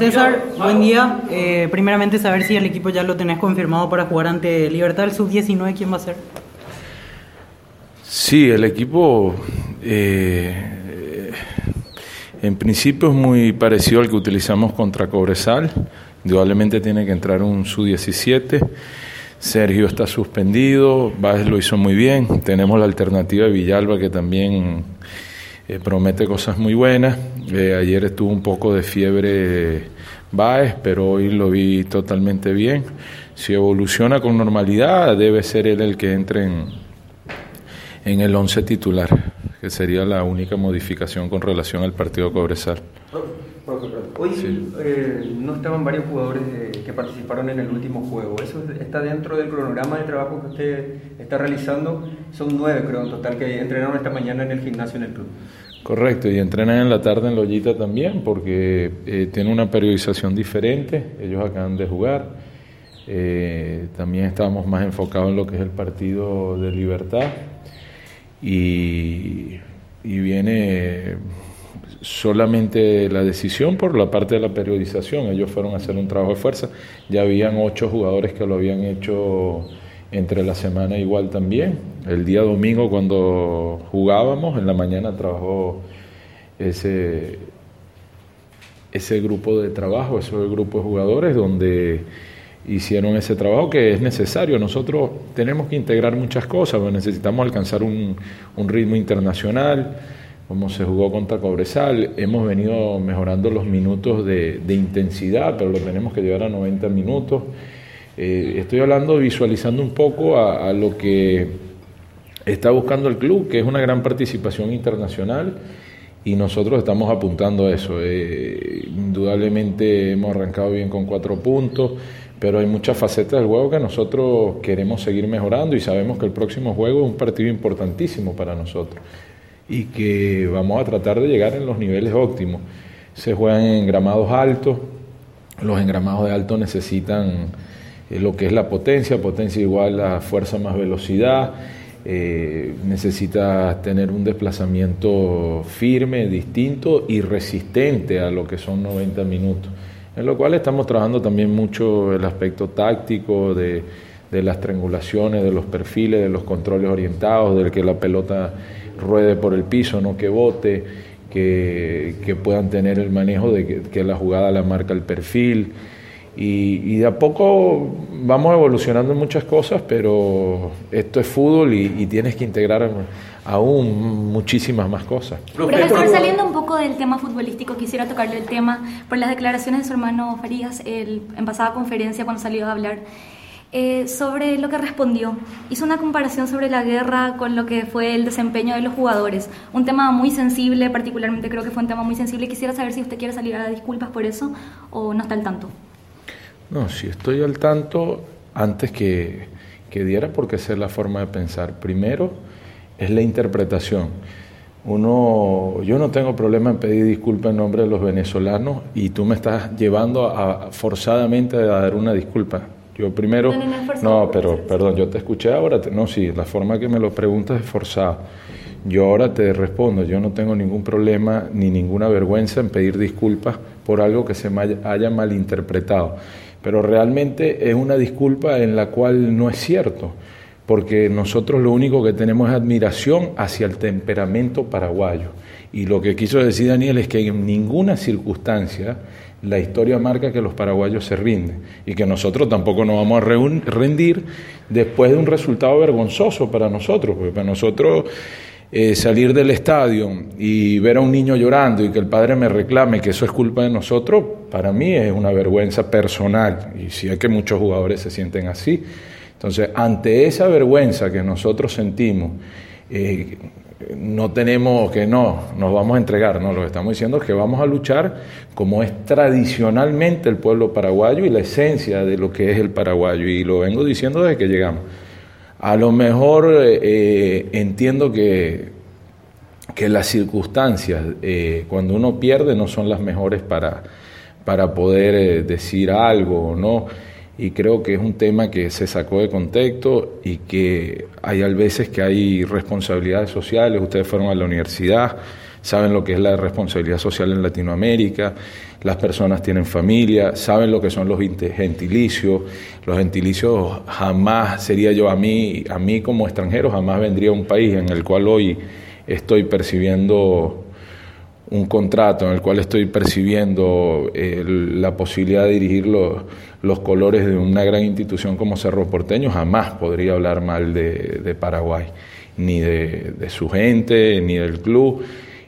César, buen día. Eh, primeramente saber si el equipo ya lo tenés confirmado para jugar ante Libertad el sub-19, ¿quién va a ser? Sí, el equipo eh, en principio es muy parecido al que utilizamos contra Cobresal. Indudablemente tiene que entrar un sub-17. Sergio está suspendido, Báez lo hizo muy bien. Tenemos la alternativa de Villalba que también eh, promete cosas muy buenas. Eh, ayer estuvo un poco de fiebre Baez, pero hoy lo vi totalmente bien. Si evoluciona con normalidad, debe ser él el que entre en, en el once titular, que sería la única modificación con relación al partido Cobresal. Hoy eh, no estaban varios jugadores que participaron en el último juego. ¿Eso está dentro del cronograma de trabajo que usted está realizando? Son nueve, creo, en total, que entrenaron esta mañana en el gimnasio en el club. Correcto, y entrenan en la tarde en Lollita también, porque eh, tiene una periodización diferente. Ellos acaban de jugar. Eh, también estábamos más enfocados en lo que es el partido de libertad. Y, y viene solamente la decisión por la parte de la periodización. Ellos fueron a hacer un trabajo de fuerza. Ya habían ocho jugadores que lo habían hecho entre la semana igual también. El día domingo cuando jugábamos, en la mañana trabajó ese, ese grupo de trabajo, ese grupo de jugadores donde hicieron ese trabajo que es necesario. Nosotros tenemos que integrar muchas cosas, necesitamos alcanzar un, un ritmo internacional como se jugó contra Cobresal, hemos venido mejorando los minutos de, intensidad, pero lo tenemos que llevar a 90 minutos. Eh, estoy hablando, visualizando un poco a, lo que está buscando el club, que es una gran participación internacional, y nosotros estamos apuntando a eso. Eh, indudablemente hemos arrancado bien con cuatro puntos, pero hay muchas facetas del juego que nosotros queremos seguir mejorando y sabemos que el próximo juego es un partido importantísimo para nosotros y que vamos a tratar de llegar en los niveles óptimos. Se juegan en gramados altos, los engramados de alto necesitan eh, lo que es la potencia, potencia igual a fuerza más velocidad, eh, necesita tener un desplazamiento firme, distinto y resistente a lo que son 90 minutos. En lo cual estamos trabajando también mucho el aspecto táctico de, las triangulaciones, de los perfiles, de los controles orientados, de que la pelota ruede por el piso, no que bote, que, puedan tener el manejo de que, la jugada la marca el perfil. Y, de a poco vamos evolucionando en muchas cosas, pero esto es fútbol y, tienes que integrar aún muchísimas más cosas. Profesor, saliendo un poco del tema futbolístico, quisiera tocarle el tema por las declaraciones de su hermano Farías el, en pasada conferencia cuando salió a hablar eh, sobre lo que respondió. Hizo una comparación sobre la guerra con lo que fue el desempeño de los jugadores. Un tema muy sensible, particularmente creo que fue un tema muy sensible. Quisiera saber si usted quiere salir a dar disculpas por eso o no está al tanto. No, si estoy al tanto, antes que, que diera, porque esa es la forma de pensar. Primero es la interpretación. Uno, yo no tengo problema en pedir disculpas en nombre de los venezolanos y tú me estás llevando a, forzadamente a dar una disculpa yo primero, no, pero perdón, yo te escuché ahora, no, sí, la forma que me lo preguntas es forzada. Yo ahora te respondo, yo no tengo ningún problema ni ninguna vergüenza en pedir disculpas por algo que se me haya malinterpretado, pero realmente es una disculpa en la cual no es cierto, porque nosotros lo único que tenemos es admiración hacia el temperamento paraguayo. Y lo que quiso decir Daniel es que en ninguna circunstancia la historia marca que los paraguayos se rinden y que nosotros tampoco nos vamos a rendir después de un resultado vergonzoso para nosotros, porque para nosotros eh, salir del estadio y ver a un niño llorando y que el padre me reclame que eso es culpa de nosotros, para mí es una vergüenza personal y sí es que muchos jugadores se sienten así. Entonces, ante esa vergüenza que nosotros sentimos, eh, no tenemos que no, nos vamos a entregar, no, lo que estamos diciendo es que vamos a luchar como es tradicionalmente el pueblo paraguayo y la esencia de lo que es el paraguayo, y lo vengo diciendo desde que llegamos. A lo mejor eh, entiendo que, que las circunstancias eh, cuando uno pierde no son las mejores para, para poder decir algo no y creo que es un tema que se sacó de contexto y que hay a veces que hay responsabilidades sociales, ustedes fueron a la universidad, saben lo que es la responsabilidad social en Latinoamérica, las personas tienen familia, saben lo que son los gentilicios, los gentilicios jamás sería yo a mí, a mí como extranjero jamás vendría a un país en el cual hoy estoy percibiendo un contrato en el cual estoy percibiendo la posibilidad de dirigir los, colores de una gran institución como Cerro Porteño, jamás podría hablar mal de, Paraguay, ni de, su gente, ni del club,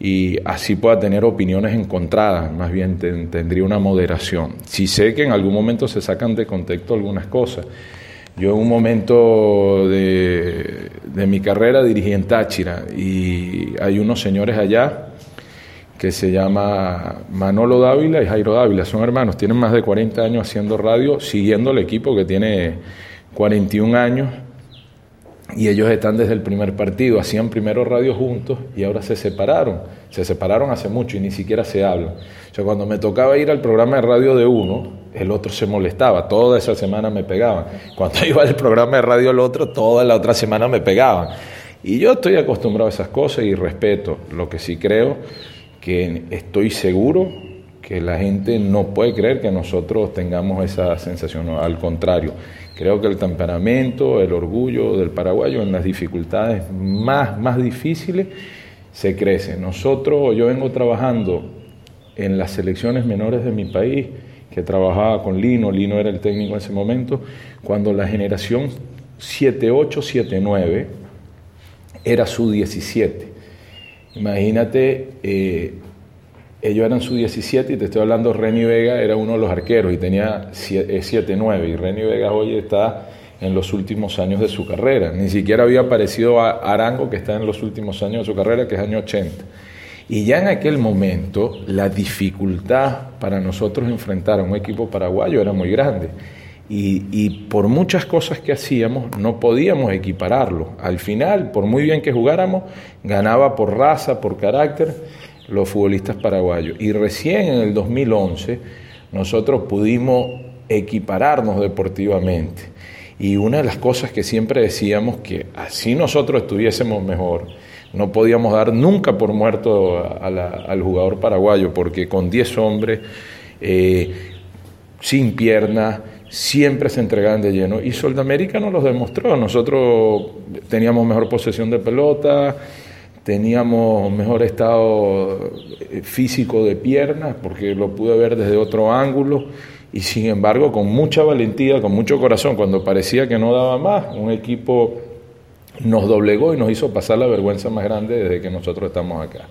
y así pueda tener opiniones encontradas, más bien tendría una moderación. Si sé que en algún momento se sacan de contexto algunas cosas. Yo en un momento de, de mi carrera dirigí en Táchira y hay unos señores allá que se llama Manolo Dávila y Jairo Dávila, son hermanos, tienen más de 40 años haciendo radio, siguiendo el equipo que tiene 41 años, y ellos están desde el primer partido, hacían primero radio juntos y ahora se separaron, se separaron hace mucho y ni siquiera se hablan. O sea, cuando me tocaba ir al programa de radio de uno, el otro se molestaba, toda esa semana me pegaban. Cuando iba al programa de radio del otro, toda la otra semana me pegaban. Y yo estoy acostumbrado a esas cosas y respeto. Lo que sí creo que estoy seguro que la gente no puede creer que nosotros tengamos esa sensación, al contrario, creo que el temperamento, el orgullo del paraguayo en las dificultades más, más difíciles se crece. Nosotros, yo vengo trabajando en las selecciones menores de mi país, que trabajaba con Lino, Lino era el técnico en ese momento, cuando la generación 78-79 era su 17 Imagínate, eh, ellos eran su 17 y te estoy hablando, Reni Vega era uno de los arqueros y tenía 7-9 y Reni Vega hoy está en los últimos años de su carrera. Ni siquiera había aparecido a Arango que está en los últimos años de su carrera, que es año 80. Y ya en aquel momento la dificultad para nosotros enfrentar a un equipo paraguayo era muy grande. Y, por muchas cosas que hacíamos no podíamos equipararlo. Al final, por muy bien que jugáramos, ganaba por raza, por carácter los futbolistas paraguayos. Y recién en el 2011 nosotros pudimos equipararnos deportivamente. Y una de las cosas que siempre decíamos que así nosotros estuviésemos mejor, no podíamos dar nunca por muerto al jugador paraguayo, porque con 10 hombres, eh, sin piernas, siempre se entregaban de lleno. Y Soldamérica nos lo demostró. Nosotros teníamos mejor posesión de pelota, teníamos mejor estado eh, físico de piernas, porque lo pude ver desde otro ángulo. Y sin embargo, con mucha valentía, con mucho corazón, cuando parecía que no daba más, un equipo nos doblegó y nos hizo pasar la vergüenza más grande desde que nosotros estamos acá.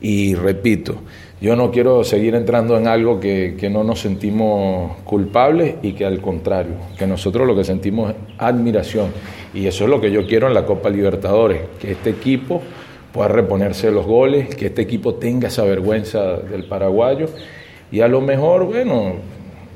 Y repito, yo no quiero seguir entrando en algo que, no nos sentimos culpables y que al contrario, que nosotros lo que sentimos es admiración. Y eso es lo que yo quiero en la Copa Libertadores, que este equipo pueda reponerse los goles, que este equipo tenga esa vergüenza del paraguayo. Y a lo mejor, bueno,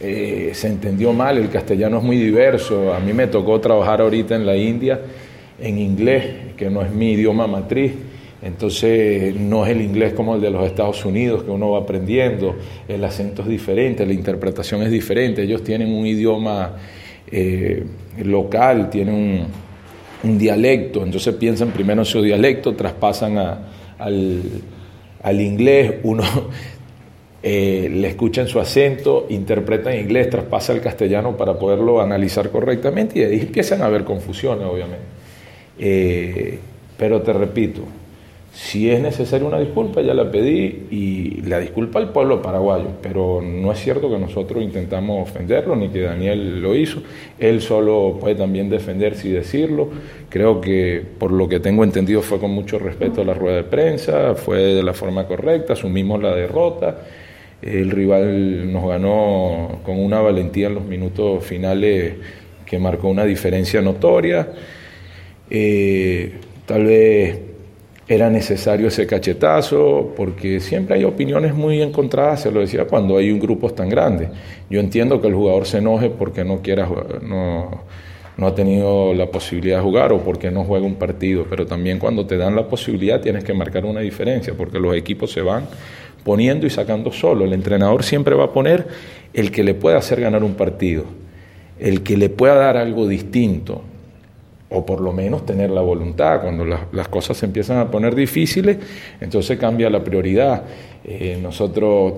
eh, se entendió mal, el castellano es muy diverso. A mí me tocó trabajar ahorita en la India en inglés, que no es mi idioma matriz entonces no es el inglés como el de los Estados Unidos que uno va aprendiendo, el acento es diferente, la interpretación es diferente, ellos tienen un idioma eh, local, tienen un, dialecto, entonces piensan primero en su dialecto, traspasan al, inglés, uno eh, le escucha en su acento, interpreta en inglés, traspasa al castellano para poderlo analizar correctamente y ahí empiezan a haber confusiones, obviamente. Eh, pero te repito, si es necesaria una disculpa, ya la pedí y la disculpa al pueblo paraguayo, pero no es cierto que nosotros intentamos ofenderlo ni que Daniel lo hizo. Él solo puede también defenderse y decirlo. Creo que por lo que tengo entendido fue con mucho respeto a la rueda de prensa, fue de la forma correcta, asumimos la derrota. El rival nos ganó con una valentía en los minutos finales que marcó una diferencia notoria. Eh, tal vez era necesario ese cachetazo, porque siempre hay opiniones muy encontradas, se lo decía, cuando hay un grupo tan grande. Yo entiendo que el jugador se enoje porque no quiera no, no ha tenido la posibilidad de jugar o porque no juega un partido, pero también cuando te dan la posibilidad tienes que marcar una diferencia, porque los equipos se van poniendo y sacando solo. El entrenador siempre va a poner el que le pueda hacer ganar un partido, el que le pueda dar algo distinto, o por lo menos tener la voluntad. Cuando las, cosas se empiezan a poner difíciles, entonces cambia la prioridad. Eh, nosotros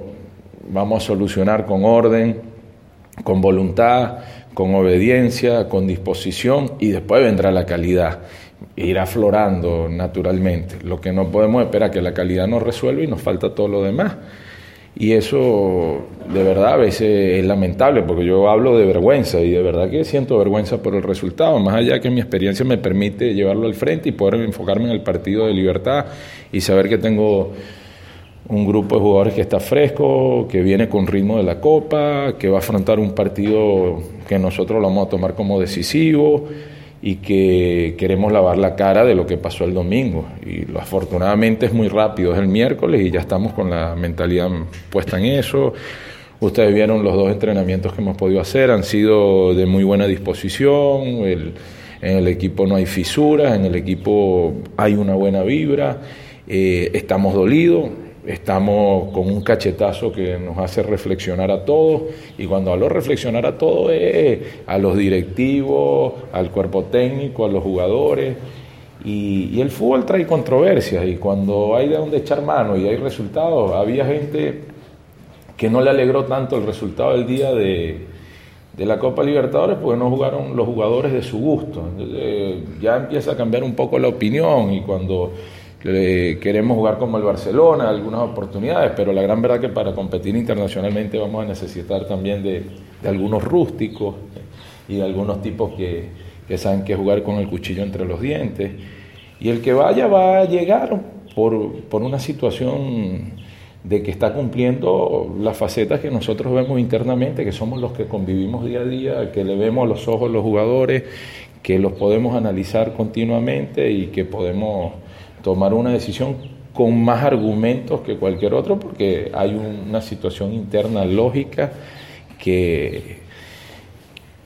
vamos a solucionar con orden, con voluntad, con obediencia, con disposición y después vendrá la calidad. Irá aflorando naturalmente. Lo que no podemos esperar que la calidad nos resuelva y nos falta todo lo demás. Y eso de verdad a veces es lamentable porque yo hablo de vergüenza y de verdad que siento vergüenza por el resultado, más allá que mi experiencia me permite llevarlo al frente y poder enfocarme en el partido de libertad y saber que tengo un grupo de jugadores que está fresco, que viene con ritmo de la Copa, que va a afrontar un partido que nosotros lo vamos a tomar como decisivo y que queremos lavar la cara de lo que pasó el domingo. Y lo, afortunadamente es muy rápido, es el miércoles y ya estamos con la mentalidad puesta en eso. Ustedes vieron los dos entrenamientos que hemos podido hacer, han sido de muy buena disposición, en el equipo no hay fisuras, en el equipo hay una buena vibra, eh, estamos dolidos, estamos con un cachetazo que nos hace reflexionar a todos y cuando hablo reflexionar a todos es a los directivos, al cuerpo técnico, a los jugadores y, el fútbol trae controversias y cuando hay de dónde echar mano y hay resultados, había gente que no le alegró tanto el resultado del día de, de la Copa Libertadores porque no jugaron los jugadores de su gusto. ya empieza a cambiar un poco la opinión y cuando queremos jugar como el Barcelona, algunas oportunidades, pero la gran verdad que para competir internacionalmente vamos a necesitar también de, algunos rústicos y de algunos tipos que, que, saben que jugar con el cuchillo entre los dientes. Y el que vaya va a llegar por, por una situación de que está cumpliendo las facetas que nosotros vemos internamente, que somos los que convivimos día a día, que le vemos a los ojos los jugadores, que los podemos analizar continuamente y que podemos tomar una decisión con más argumentos que cualquier otro porque hay una situación interna lógica que,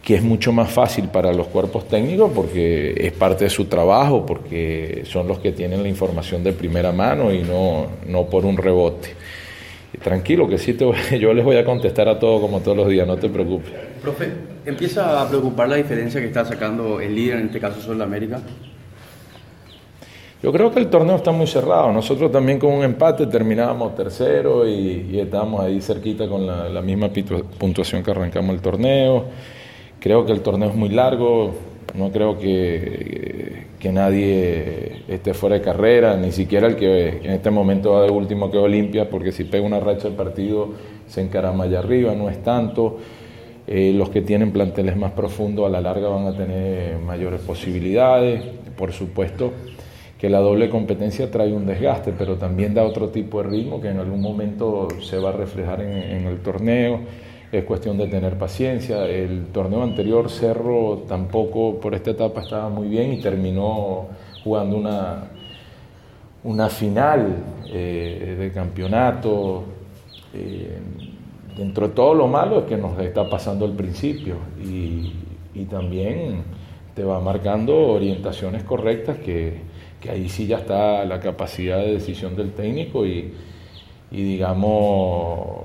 que es mucho más fácil para los cuerpos técnicos porque es parte de su trabajo, porque son los que tienen la información de primera mano y no, no por un rebote. Tranquilo, que sí te yo les voy a contestar a todo como todos los días, no te preocupes. Profe, ¿empieza a preocupar la diferencia que está sacando el líder, en este caso Sol América? Yo creo que el torneo está muy cerrado. Nosotros también con un empate terminábamos tercero y, estábamos ahí cerquita con la, misma puntuación que arrancamos el torneo. Creo que el torneo es muy largo. No creo que, nadie esté fuera de carrera, ni siquiera el que en este momento va de último que Olimpia, porque si pega una racha del partido se encarama allá arriba, no es tanto. Eh, los que tienen planteles más profundos a la larga van a tener mayores posibilidades, por supuesto que la doble competencia trae un desgaste, pero también da otro tipo de ritmo que en algún momento se va a reflejar en, el torneo. Es cuestión de tener paciencia. El torneo anterior, Cerro, tampoco por esta etapa estaba muy bien y terminó jugando una, una final eh, de campeonato. Eh, dentro de todo lo malo es que nos está pasando al principio y, y también te va marcando orientaciones correctas que, que ahí sí ya está la capacidad de decisión del técnico y, digamos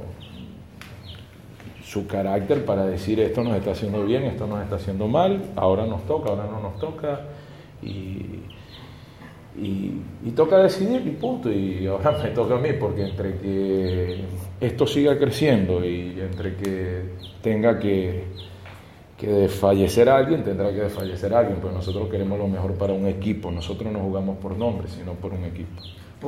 su carácter para decir esto nos está haciendo bien, esto nos está haciendo mal, ahora nos toca, ahora no nos toca y, y, toca decidir y punto. Y ahora me toca a mí porque entre que esto siga creciendo y entre que tenga que que desfallecer a alguien tendrá que desfallecer alguien, pero nosotros queremos lo mejor para un equipo, nosotros no jugamos por nombre, sino por un equipo.